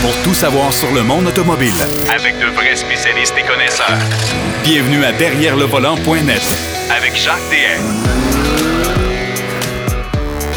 pour tout savoir sur le monde automobile. Avec de vrais spécialistes et connaisseurs. Bienvenue à Derrière le volant.net avec Jacques DM.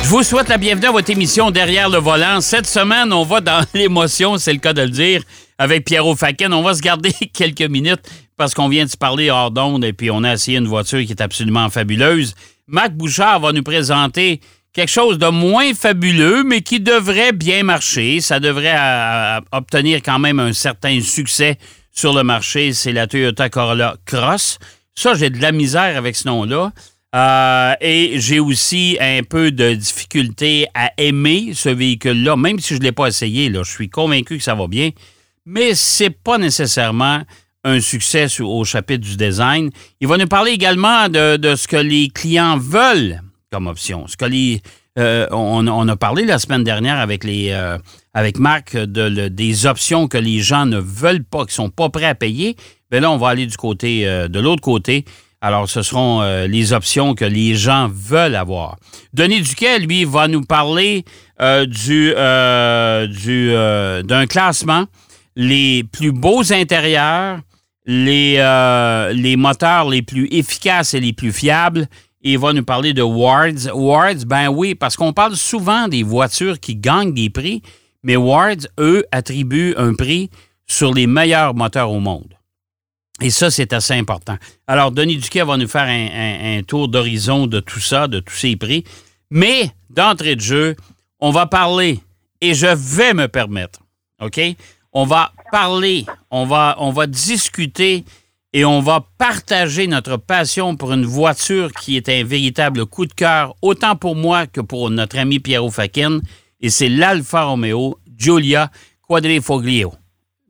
Je vous souhaite la bienvenue à votre émission Derrière le volant. Cette semaine, on va dans l'émotion, c'est le cas de le dire, avec Pierrot Faken. On va se garder quelques minutes parce qu'on vient de se parler hors d'onde et puis on a essayé une voiture qui est absolument fabuleuse. Mac Bouchard va nous présenter quelque chose de moins fabuleux, mais qui devrait bien marcher. Ça devrait euh, obtenir quand même un certain succès sur le marché. C'est la Toyota Corolla Cross. Ça, j'ai de la misère avec ce nom-là. Euh, et j'ai aussi un peu de difficulté à aimer ce véhicule-là, même si je ne l'ai pas essayé. Là, je suis convaincu que ça va bien, mais c'est pas nécessairement un succès au chapitre du design. Il va nous parler également de ce que les clients veulent comme option. Euh, on, a parlé la semaine dernière avec, les, euh, Marc de, des options que les gens ne veulent pas, qui ne sont pas prêts à payer. Mais là, on va aller du côté, euh, de l'autre côté. Alors, ce seront les options que les gens veulent avoir. Denis Duquet, lui, va nous parler du, du, d'un classement, les plus beaux intérieurs, les moteurs les plus efficaces et les plus fiables il va nous parler de Wards. Wards, ben oui, parce qu'on parle souvent des voitures qui gagnent des prix, mais Wards, eux, attribuent un prix sur les meilleurs moteurs au monde. Et ça, c'est assez important. Alors, Denis Duquet va nous faire un, tour d'horizon de tout ça, de tous ces prix. Mais, d'entrée de jeu, on va parler, et je vais me permettre, OK? On va parler, on va, on va discuter et on va partager notre passion pour une voiture qui est un véritable coup de cœur, autant pour moi que pour notre ami Piero Fakin, et c'est l'Alfa Romeo Giulia Quadrifoglio.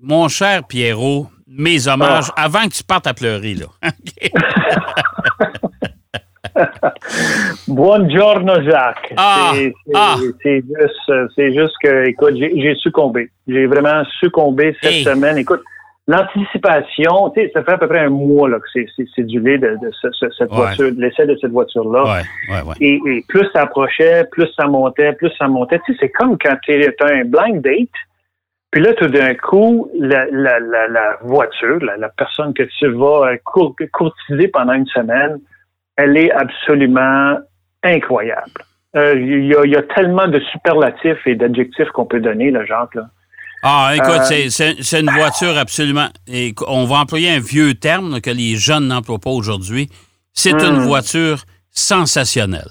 Mon cher Pierrot, mes hommages, ah. avant que tu partes à pleurer, là. Buongiorno Jacques. Ah, ah. c'est juste, juste, que, écoute, j'ai succombé. J'ai vraiment succombé cette semaine. Écoute, L'anticipation, tu sais, ça fait à peu près un mois là, que c'est du lait de, cette voiture, l'essai de cette voiture-là. et, plus ça approchait, plus ça montait, plus ça montait. Tu sais, c'est comme quand tu as un blind date, puis là, tout d'un coup, la, la, la, voiture, la, personne que tu vas courtiser pendant une semaine, elle est absolument incroyable. Euh, il y, a, y, a, tellement de superlatifs et d'adjectifs qu'on peut donner, là, Jacques. Là. Ah, écoute, euh, c'est une voiture absolument. Et on va employer un vieux terme que les jeunes n'emploient pas aujourd'hui. C'est une hmm. voiture sensationnelle.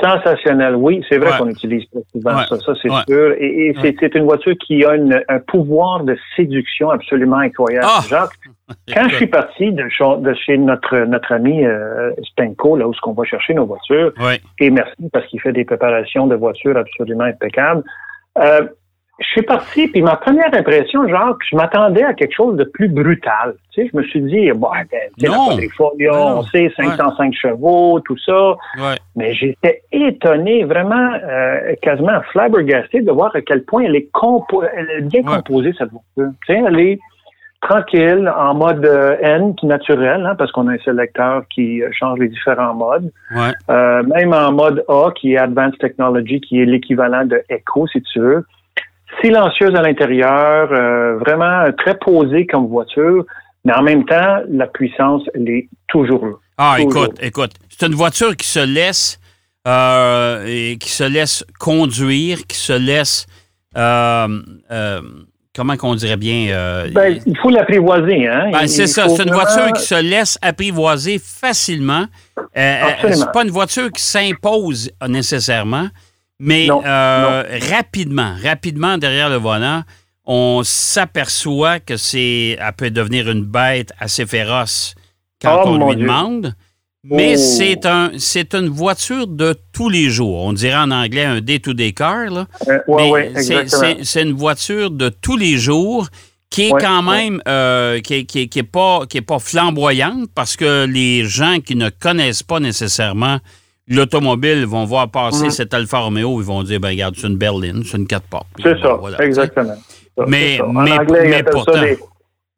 Sensationnelle, oui, c'est vrai qu'on utilise pas souvent ça, ça c'est sûr. Et, c'est une voiture qui a un pouvoir de séduction absolument incroyable. Ah! Jacques, quand je suis parti de, chez notre, notre ami euh, là où on va chercher nos voitures, et merci parce qu'il fait des préparations de voitures absolument impeccables, euh, je suis parti, puis ma première impression, genre, je m'attendais à quelque chose de plus brutal. Tu sais, je me suis dit, bon, ben, tu sais, on sait, 505 chevaux, tout ça. Mais j'étais étonné, vraiment, euh, quasiment flabbergasté de voir à quel point elle est, bien composée, cette voiture. Tu sais, elle est tranquille, en mode euh, N, qui naturel, hein, parce qu'on a un sélecteur qui euh, change les différents modes. Euh, même en mode A, qui est Advanced Technology, qui est l'équivalent de Echo, si tu veux silencieuse à l'intérieur, euh, vraiment très posée comme voiture, mais en même temps, la puissance, elle est toujours là. Ah, écoute, écoute, c'est une voiture qui se laisse euh, et qui se laisse conduire, qui se laisse euh, comment qu'on dirait bien ben, il faut l'apprivoiser, hein. Ben, c'est ça, c'est une voiture qui se laisse apprivoiser facilement. c'est pas une voiture qui s'impose nécessairement. Mais euh, rapidement, rapidement derrière le volant, on s'aperçoit que c'est, elle peut devenir une bête assez féroce quand oh, on lui demande. Mais oh. c'est un, c'est une voiture de tous les jours. On dirait en anglais un day-to-day car. Là. Euh, c'est, une voiture de tous les jours qui est quand même euh, qui, qui, qui, est pas qui est pas flamboyante parce que les gens qui ne connaissent pas nécessairement l'automobile vont voir passer mhm. cet Alfa Romeo, ils vont dire, ben regarde, c'est une berline, c'est une quatre portes. C'est ça, exactement. mais, mais, mais pourtant...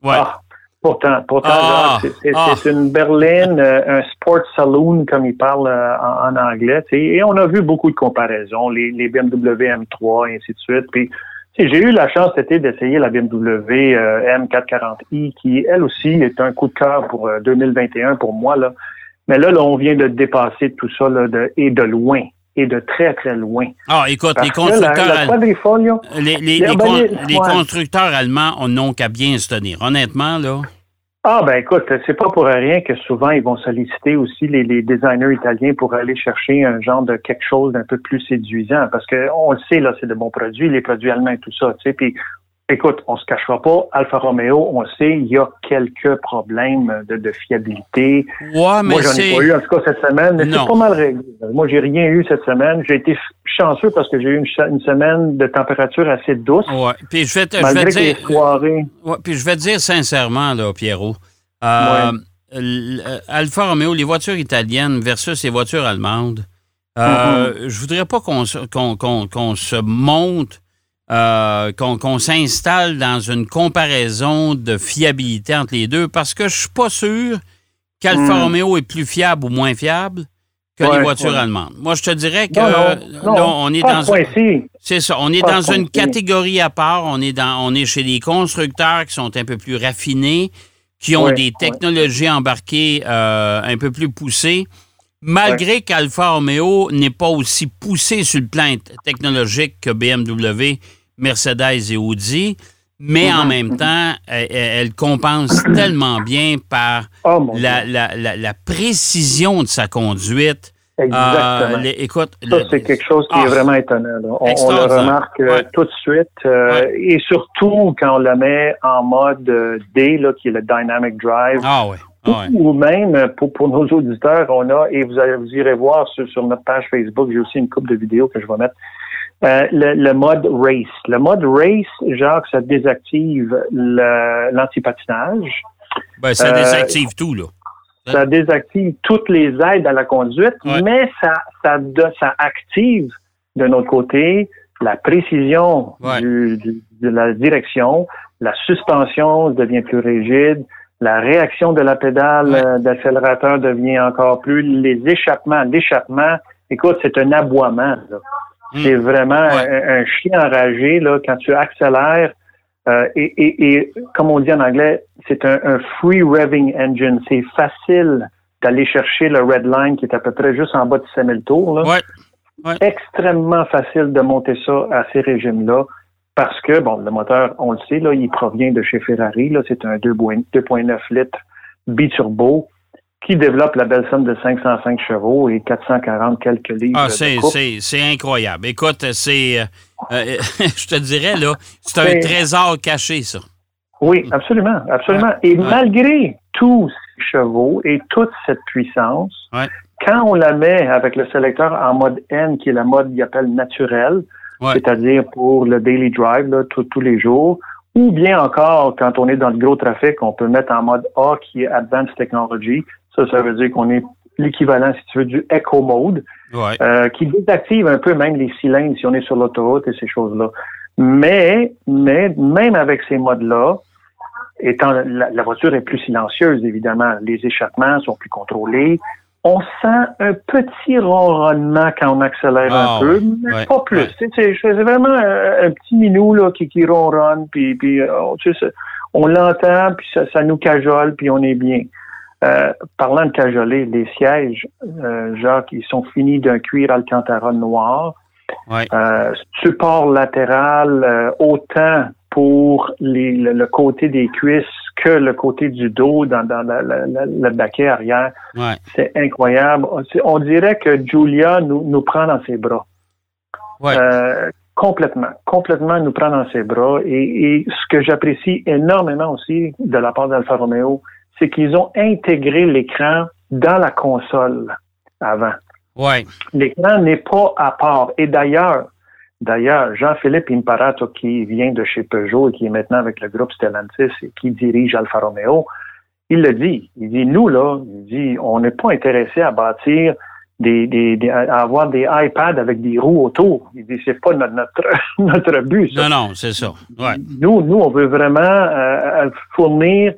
Ouais. Ah, pourtant, pourtant ah, ah. c'est une berline, euh, un sport saloon, comme ils parlent euh, en, anglais. Et on a vu beaucoup de comparaisons, les, les BMW M3, et ainsi de suite. Puis J'ai eu la chance cet été d'essayer la BMW euh, M440i, qui elle aussi est un coup de cœur pour 2021 euh, pour moi. Là. Mais là, là, on vient de dépasser tout ça là, de, et de loin et de très, très loin. Ah, écoute, les constructeurs, les, les, les, constructeurs allemands n'ont qu'à bien se tenir. Honnêtement, là. Ah ben écoute, c'est pas pour rien que souvent ils vont solliciter aussi les, les, designers italiens pour aller chercher un genre de quelque chose d'un peu plus séduisant parce que on le sait là, c'est de bons produits, les produits allemands et tout ça, tu sais. Puis Écoute, on se cachera pas, Alfa Romeo, on sait, il y a quelques problèmes de, fiabilité. Ouais, mais Moi, j'en ai pas eu, en tout cas, cette semaine, mais c'est pas mal réglé. Moi, j'ai rien eu cette semaine. J'ai été chanceux parce que j'ai eu une, semaine de température assez douce. Ouais. Puis je vais te, je vais dire, ouais, puis je vais te dire sincèrement, là, Pierrot, euh, Alfa Romeo, les voitures italiennes versus les voitures allemandes, euh, mm-hmm. je voudrais pas qu'on qu'on se monte euh, qu'on s'installe dans une comparaison de fiabilité entre les deux parce que je suis pas sûr qu'Alfa. Romeo est plus fiable ou moins fiable que les voitures allemandes. Moi, je te dirais que on est dans c'est ça, on est dans une catégorie à part. On est dans, on est chez des constructeurs qui sont un peu plus raffinés, qui ont des technologies embarquées euh, un peu plus poussées. Malgré qu'Alfa Romeo n'est pas aussi poussé sur le plan technologique que BMW, Mercedes et Audi, mais en même temps, elle, compense tellement bien par oh, la, précision de sa conduite. Exactement. Euh, écoute, ça, c'est quelque chose qui est ah, vraiment étonnant. On, le remarque euh, tout de suite. Euh, et surtout quand on la met en mode D, là, qui est le Dynamic Drive. Ah, oui. Ah, ou, même, pour, pour, nos auditeurs, on a, et vous, allez, vous irez voir sur, sur notre page Facebook, j'ai aussi une coupe de vidéos que je vais mettre euh, le, mode race. Le mode race, genre, ça désactive l'antipatinage. Ben, ça euh, désactive tout, là. Ça désactive toutes les aides à la conduite, mais ça, ça, ça active de notre côté la précision du, de la direction, la suspension devient plus rigide, la réaction de la pédale euh, d'accélérateur devient encore plus, les échappements, l'échappement, écoute, c'est un aboiement. Là. Hmm. C'est vraiment un, chien enragé là, quand tu accélères. Euh, et, comme on dit en anglais, c'est un, free revving engine. C'est facile d'aller chercher le red line qui est à peu près juste en bas de 5000 tours. Là. Extrêmement facile de monter ça à ces régimes-là parce que, bon, le moteur, on le sait, là, il provient de chez Ferrari. Là, c'est un 2.9 litres biturbo qui développe la belle somme de 505 chevaux et 440 quelques livres. Ah, c'est incroyable. Écoute, c'est, euh, euh, je te dirais, là, c'est un trésor caché, ça. Oui, absolument, absolument. Et malgré tous ces chevaux et toute cette puissance, quand on la met avec le sélecteur en mode N, qui est la mode qu'il appelle c'est-à-dire pour le daily drive, là, tous les jours, ou bien encore, quand on est dans le gros trafic, on peut mettre en mode A, qui est Advanced Technology, ça, ça veut dire qu'on est l'équivalent, si tu veux, du Echo Mode, euh, qui désactive un peu même les cylindres si on est sur l'autoroute et ces choses-là. Mais, mais même avec ces modes-là, étant la, voiture est plus silencieuse, évidemment, les échappements sont plus contrôlés. On sent un petit ronronnement quand on accélère un ah, peu, mais pas plus. C'est vraiment un, petit minou là, qui, qui ronronne, puis, puis euh, on l'entend, puis ça, ça nous cajole, puis on est bien. Euh, parlant de cajoler, les sièges, euh, Jacques, ils sont finis d'un cuir Alcantara noir. Euh, support latéral, euh, autant pour le, côté des cuisses que le côté du dos dans, le baquet arrière. C'est incroyable. On dirait que Julia nous, nous prend dans ses bras. complètement, complètement nous prend dans ses bras. Et, et ce que j'apprécie énormément aussi de la part d'Alfa Romeo, c'est qu'ils ont intégré l'écran dans la console avant. Ouais. L'écran n'est pas à part. Et d'ailleurs, d'ailleurs, Jean-Philippe Imparato, qui vient de chez Peugeot et qui est maintenant avec le groupe Stellantis et qui dirige Alfa Romeo, il le dit. Il dit, nous, là, il dit, on n'est pas intéressé à bâtir des, des, à avoir des iPads avec des roues autour. Il dit, c'est pas notre, notre, but. Ça. Non, non, c'est ça. Ouais. Nous, nous, on veut vraiment euh, fournir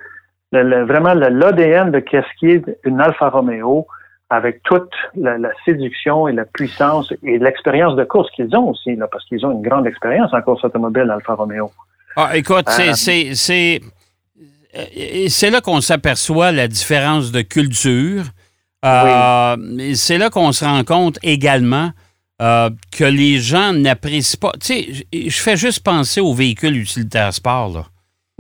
vraiment l'ADN de qu'est-ce qui est une Alfa Romeo avec toute la, séduction et la puissance et l'expérience de course qu'ils ont aussi, là, parce qu'ils ont une grande expérience en course automobile, Alfa Romeo. Ah, écoute, c'est c'est c'est là qu'on s'aperçoit la différence de culture. Euh, c'est là qu'on se rend compte également euh, que les gens n'apprécient pas. Tu sais, je fais juste penser aux véhicules utilitaires sport. Là.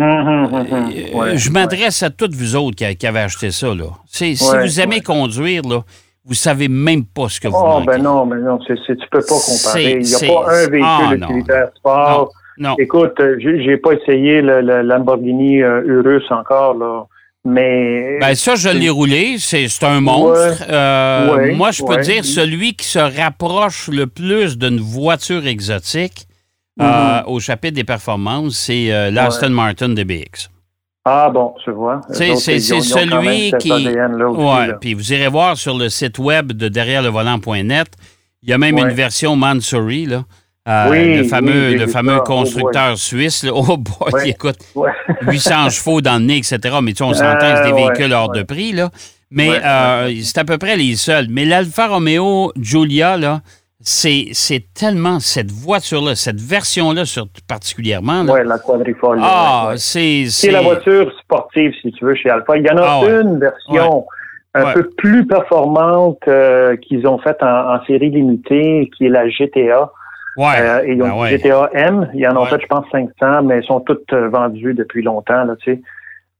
Hum, hum, euh, je m'adresse à toutes vous autres qui, avez acheté ça. Là. si vous aimez conduire, là, vous savez même pas ce que vous Oh, ben non, mais non, tu peux pas comparer. Il n'y a pas un véhicule ah, utilitaire sport. Non, Écoute, j'ai pas essayé le, Lamborghini Urus encore, là. Mais. Ben, ça, je l'ai roulé. C'est un monstre. Euh, moi, je peux dire celui qui se rapproche le plus d'une voiture exotique euh, mm-hmm. au chapitre des performances, c'est euh, l'Aston Martin DBX. Ah bon, je vois. C'est celui qui. Oui, puis vous irez voir sur le site web de derrière le volant.net. Il y a même une version Mansouri, là. Euh, le fameux, le fameux constructeur suisse. Oh boy, écoute, 800 chevaux dans le nez, etc. Mais tu sais, on s'entend que c'est des véhicules hors de prix, là. Mais euh, c'est à peu près les seuls. Mais l'Alfa Romeo Giulia, là, c'est, tellement cette voiture-là, cette version-là particulièrement. Oui, la quadrifogle. Ah, c'est, c'est... la voiture sportive, si tu veux, chez Alfa. Il y en a ah, une version un peu plus performante euh, qu'ils ont faite en, en, série limitée, qui est la GTA. Ouais. Euh, et ils ont ben GTA M. Il y en a fait, je pense, 500, mais elles sont toutes euh, vendues depuis longtemps, là, tu sais.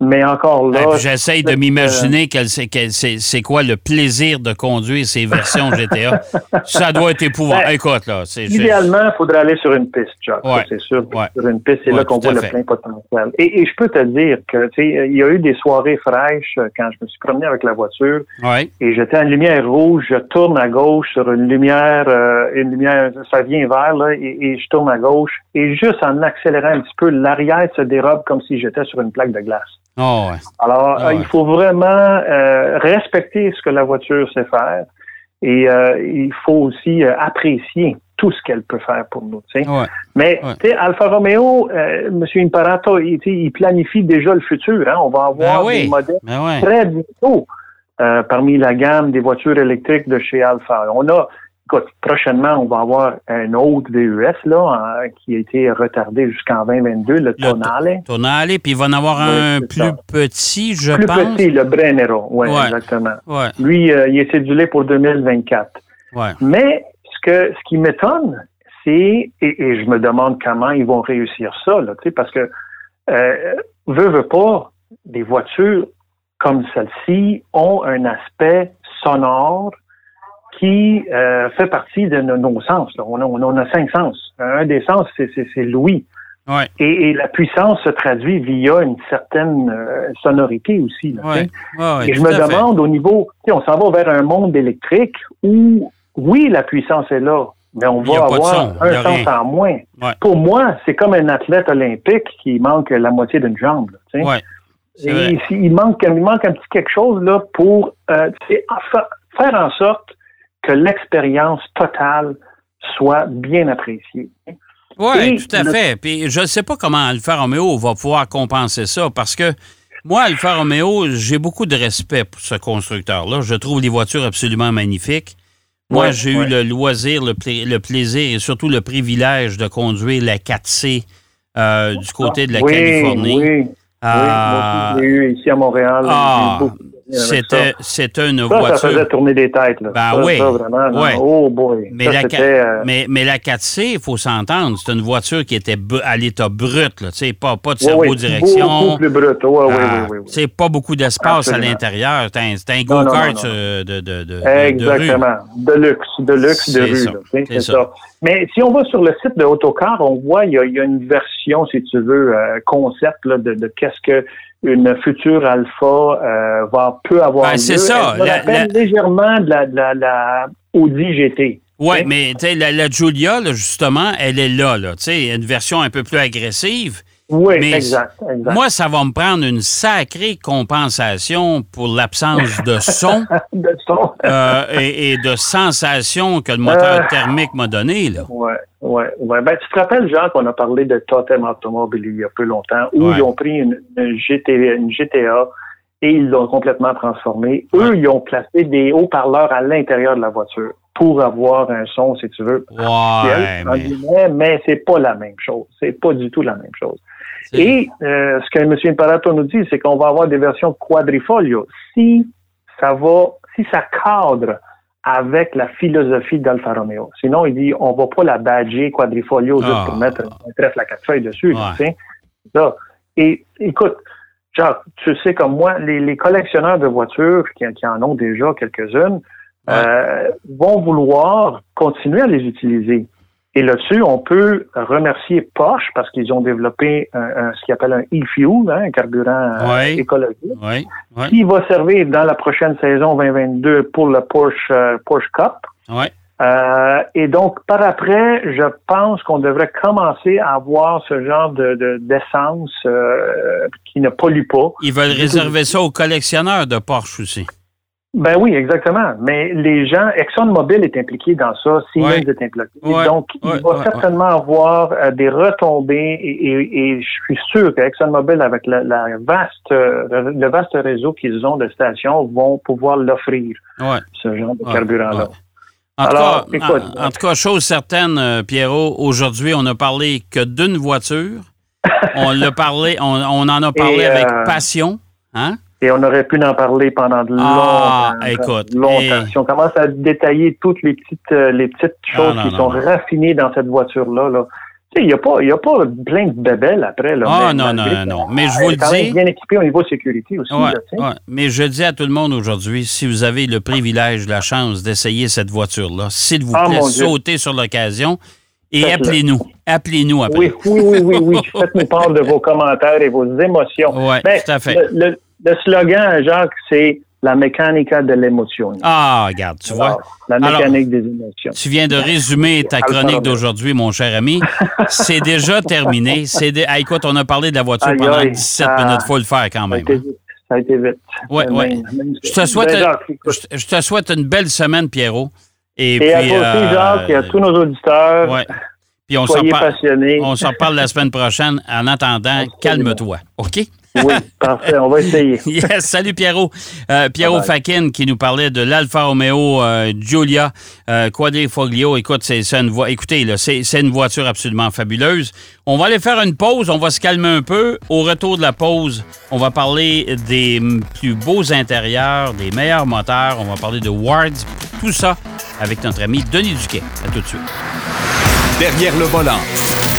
Mais encore là. J'essaye de m'imaginer quel c'est quoi le plaisir de conduire ces versions GTA. ça doit être épouvantable. Ben, Écoute, là. Idéalement, il faudrait aller sur une piste, Chuck. c'est sûr. Sur une piste, c'est là qu'on voit le plein potentiel. Et, je peux te dire que, tu sais, il y a eu des soirées fraîches euh, quand je me suis promené avec la voiture. Et j'étais en lumière rouge, je tourne à gauche sur une lumière, euh, une lumière, ça vient vers, là, et, et je tourne à gauche. Et juste en accélérant un petit peu, l'arrière se dérobe comme si j'étais sur une plaque de glace. Oh, Alors, ah, il faut vraiment euh, respecter ce que la voiture sait faire et euh, il faut aussi euh, apprécier tout ce qu'elle peut faire pour nous. Mais Alfa Romeo, M. Imparato, il, il, planifie déjà le futur. Hein. On va avoir ben des modèles ben très bientôt parmi la gamme des voitures électriques de chez Alfa. On a Écoute, prochainement, on va avoir un autre VUS là, qui a été retardé jusqu'en 2022, le, Tonale. Tonale, puis il va en avoir un plus petit, je pense. Plus petit, le Brennero, oui, ouais, exactement. Lui, euh, il est cédulé pour 2024. Mais ce que ce qui m'étonne, c'est, et, je me demande comment ils vont réussir ça, là, parce que euh, veut, veut pas, des voitures comme celle-ci ont un aspect sonore qui euh, fait partie de nos, sens. On, a, on, a, cinq sens. Un des sens, c'est l'ouïe. Ouais. Et, la puissance se traduit via une certaine euh, sonorité aussi. et je me demande au niveau, on s'en va vers un monde électrique où, oui, la puissance est là, mais on va avoir un sens en moins. Pour moi, c'est comme un athlète olympique qui manque la moitié d'une jambe. et il manque, il manque un petit quelque chose là pour euh, faire en sorte que l'expérience totale soit bien appréciée. Oui, tout à fait. Puis je ne sais pas comment Alfa Romeo va pouvoir compenser ça parce que moi, Alfa Romeo, j'ai beaucoup de respect pour ce constructeur-là. Je trouve les voitures absolument magnifiques. Moi, j'ai eu le loisir, le, plaisir et surtout le privilège de conduire la 4C euh, du côté de la Californie. Oui, euh, oui. eu ici à Montréal. Ah, c'était, c'était une voiture. Ça faisait tourner des têtes. Là. Ben oui. Oh boy. Mais, la, euh, mais, mais, la 4C, il faut s'entendre, c'est une voiture qui était à l'état brut, là, pas, pas de servo-direction. beaucoup plus brut. oui, oui, ah, oui, C'est pas beaucoup d'espace à l'intérieur. C'est un, go-kart euh, de, de, de, Exactement. De, luxe. De luxe de rue. C'est ça. Mais si on va sur le site de Autocar, on voit il y a, y a une version, si tu veux, euh, concept là, de, de qu'est-ce que une future alpha euh, va peut avoir ben, C'est ça. Elle légèrement de la, de la, Audi GT. Oui, mais la, la Giulia, justement, elle est là. là une version un peu plus agressive. Oui, exact, Moi, ça va me prendre une sacrée compensation pour l'absence de son, de son. Euh, et, de sensation que le moteur euh. thermique m'a donné. Oui, oui, ouais. Ben, tu te rappelles, Jean, qu'on a parlé de Totem Automobile il y a peu longtemps, où ils ont pris une, GTA et ils l'ont complètement transformé. Eux, ils ont placé des haut-parleurs à l'intérieur de la voiture pour avoir un son, si tu veux, ouais, mais, mais c'est pas la même chose. C'est pas du tout la même chose. Et euh, ce que M. Imparato nous dit, c'est qu'on va avoir des versions quadrifolio. Si ça va, si ça cadre avec la philosophie d'Alfa Romeo. Sinon, il dit, on va pas la badger quadrifolio juste pour ah. mettre un trèfle la quatre feuilles dessus. Tu sais? Ça. Et écoute, Jacques, tu sais comme moi, les, collectionneurs de voitures qui, en ont déjà quelques-unes euh, vont vouloir continuer à les utiliser. Et là-dessus, on peut remercier Porsche parce qu'ils ont développé un, ce qu'ils appellent un e-fuel, hein, un carburant euh, écologique, qui va servir dans la prochaine saison 2022 pour le Porsche, euh, Porsche Cup. Euh, et donc, par après, je pense qu'on devrait commencer à avoir ce genre de d'essence qui ne pollue pas. Ils veulent réserver ça aux collectionneurs de Porsche aussi. Ben oui, exactement. Mais les gens, ExxonMobil est impliqué dans ça, Siemens est impliqué. Donc, il va certainement avoir euh, des retombées et, je suis sûr que ExxonMobil, avec la, vaste, euh, le vaste réseau qu'ils ont de stations, vont pouvoir l'offrir, ce genre de carburant-là. En, Alors, tout cas, en, tout cas, chose certaine, euh, Pierrot, aujourd'hui, on n'a parlé que d'une voiture. on l'a parlé, on, en a parlé avec passion. Hein? Et on aurait pu en parler pendant de ah, écoute, longtemps. Si on commence à détailler toutes les petites, euh, les petites ah, choses qui sont raffinées dans cette voiture-là, là, il n'y a, pas, y a pas plein de bébelles après. Là, ah, non, non, non, non. Mais je vous le dis. bien équipé au niveau sécurité aussi. Mais je dis à tout le monde aujourd'hui, si vous avez le privilège, la chance d'essayer cette voiture-là, s'il vous plaît, sautez sur l'occasion et appelez-nous. Appelez-nous après. Oui, oui, oui, oui. oui. Faites-nous part de vos commentaires et vos émotions. Oui, tout à fait. Le slogan, Jacques, c'est la mécanique de l'émotion. Ah, regarde, tu vois. La mécanique des émotions. Tu viens de résumer ta chronique d'aujourd'hui, mon cher ami. C'est déjà terminé. C'est écoute, on a parlé de la voiture pendant 17 minutes. Il faut le faire quand même. Ça a été vite. Oui, oui. Je te, souhaite, je, te souhaite une belle semaine, Pierrot. Et, puis, à toi aussi, euh, Jacques, et à tous nos auditeurs. Ouais. Puis. On s'en parle la semaine prochaine. En attendant, calme-toi. OK? Oui, parfait. On va essayer. yes, salut Pierrot. Euh, Pierrot Fakin qui nous parlait de l'Alfa Romeo euh, Giulia euh, Quadrifoglio. Écoute, c'est une voie. Écoutez, c'est une voiture absolument fabuleuse. On va aller faire une pause. On va se calmer un peu. Au retour de la pause, on va parler des plus beaux intérieurs, des meilleurs moteurs. On va parler de Wards. Tout ça avec notre ami Denis Duquet. À tout de suite. Derrière le volant.